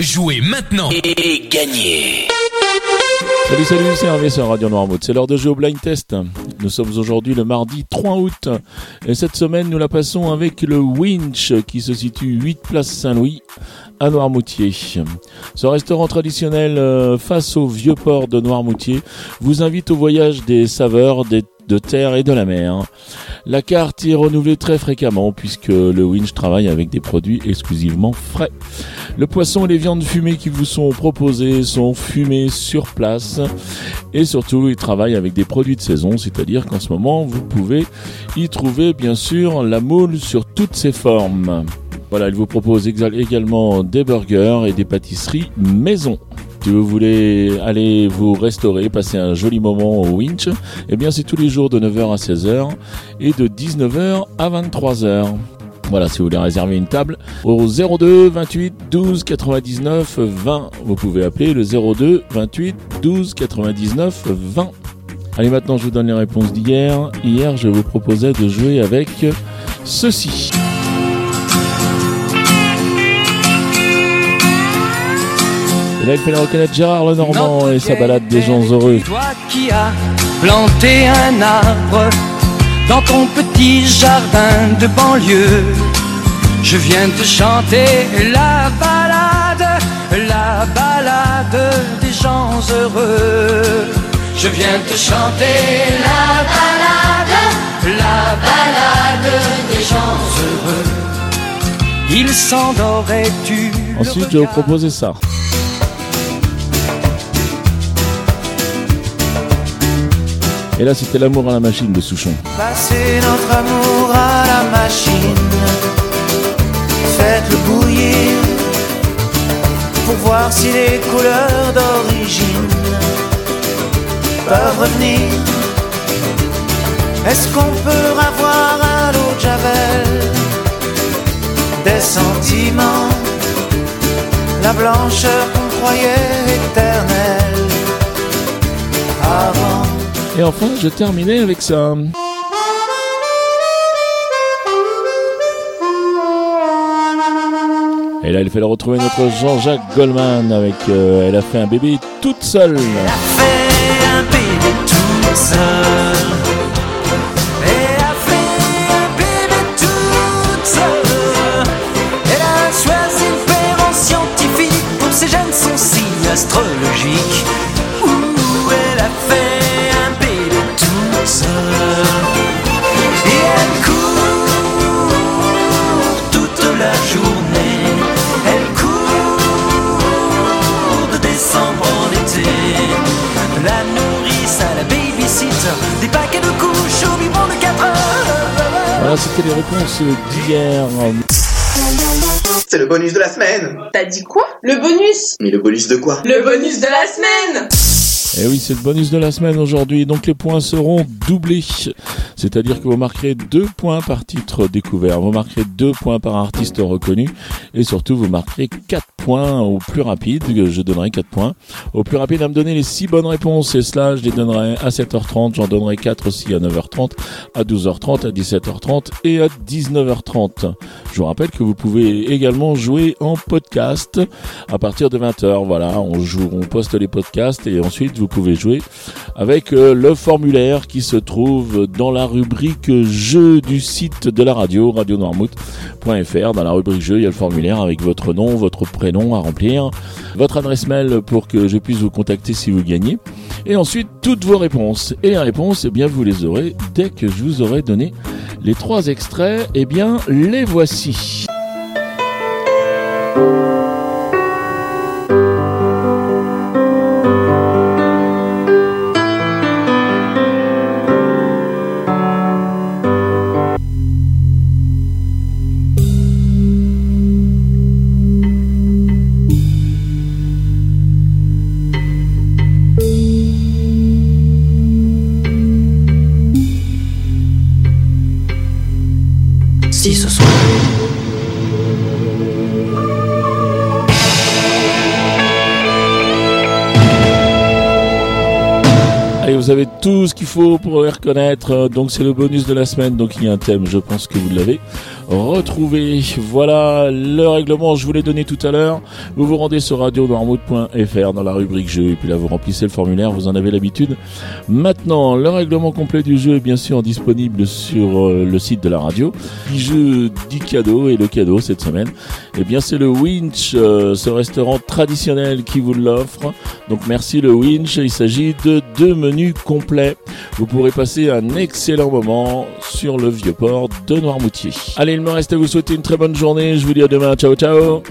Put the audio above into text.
Jouez maintenant et gagnez Salut, salut, c'est Hervé sur Radio Noirmouth. C'est l'heure de jouer au blind test. Nous sommes aujourd'hui le mardi 3 août. Et cette semaine, nous la passons avec le Winch qui se situe 8 place Saint-Louis à Noirmoutier. Ce restaurant traditionnel euh, face au vieux port de Noirmoutier vous invite au voyage des saveurs, des de terre et de la mer. La carte est renouvelée très fréquemment puisque le Winch travaille avec des produits exclusivement frais. Le poisson et les viandes fumées qui vous sont proposées sont fumées sur place et surtout il travaille avec des produits de saison, c'est-à-dire qu'en ce moment vous pouvez y trouver bien sûr la moule sur toutes ses formes. Voilà, il vous propose également des burgers et des pâtisseries maison. Si vous voulez aller vous restaurer, passer un joli moment au Winch, eh bien c'est tous les jours de 9h à 16h et de 19h à 23h. Voilà, si vous voulez réserver une table, au 02 28 12 99 20. Vous pouvez appeler le 02 28 12 99 20. Allez, maintenant je vous donne les réponses d'hier. Hier, je vous proposais de jouer avec ceci. Là, il fait la reconnaître Gérard Lenormand et sa balade des gens heureux. Toi qui as planté un arbre dans ton petit jardin de banlieue, je viens te chanter la balade, la balade des gens heureux. Je viens te chanter la balade, la balade des gens heureux. Il s'endort et tu. le Ensuite, je vais vous proposer ça. Et là, c'était l'amour à la machine de Souchon. Passez notre amour à la machine. Faites-le bouillir pour voir si les couleurs d'origine peuvent revenir. Est-ce qu'on peut avoir à l'eau de Javel? Des sentiments, la blancheur qu'on croyait éternelle avant? Et enfin, je terminais avec ça. Et là, il fallait retrouver notre Jean-Jacques Goldman avec euh, Elle a fait un bébé toute seule. fait un bébé toute seule. Elle a fait un bébé toute seule. Elle Voilà, c'était les réponses d'hier. C'est le bonus de la semaine T'as dit quoi? Le bonus Mais le bonus de quoi? Le bonus de la semaine Et oui, c'est le bonus de la semaine aujourd'hui. Donc les points seront doublés. C'est-à-dire que vous marquerez deux points par titre découvert. Vous marquerez deux points par artiste reconnu. Et surtout, vous marquerez quatre points au plus rapide. Je donnerai quatre points. Au plus rapide à me donner les six bonnes réponses. Et cela, je les donnerai à 7h30. J'en donnerai quatre aussi à 9h30, à 12h30, à 17h30 et à 19h30. Je vous rappelle que vous pouvez également jouer en podcast à partir de 20h. Voilà, on joue, on poste les podcasts et ensuite vous pouvez jouer avec euh, le formulaire qui se trouve dans la rubrique jeu du site de la radio, radionoirmouth.fr. Dans la rubrique jeu, il y a le formulaire avec votre nom, votre prénom à remplir, votre adresse mail pour que je puisse vous contacter si vous gagnez. Et ensuite, toutes vos réponses. Et les réponses, eh bien, vous les aurez dès que je vous aurai donné les trois extraits. Eh bien, les voici. Si ce soir. Vous avez tout ce qu'il faut pour les reconnaître. Donc c'est le bonus de la semaine. Donc il y a un thème, je pense que vous l'avez retrouvé. Voilà le règlement, je vous l'ai donné tout à l'heure. Vous vous rendez sur radionormout.fr dans la rubrique jeu et puis là vous remplissez le formulaire, vous en avez l'habitude. Maintenant, le règlement complet du jeu est bien sûr disponible sur euh, le site de la radio. Le jeu dit cadeau et le cadeau cette semaine, eh bien c'est le Winch, euh, ce restaurant traditionnel qui vous l'offre. Donc merci le Winch, il s'agit de deux menus complets. Vous pourrez passer un excellent moment sur le vieux port de Noirmoutier. Allez, il me reste à vous souhaiter une très bonne journée. Je vous dis à demain. Ciao, ciao.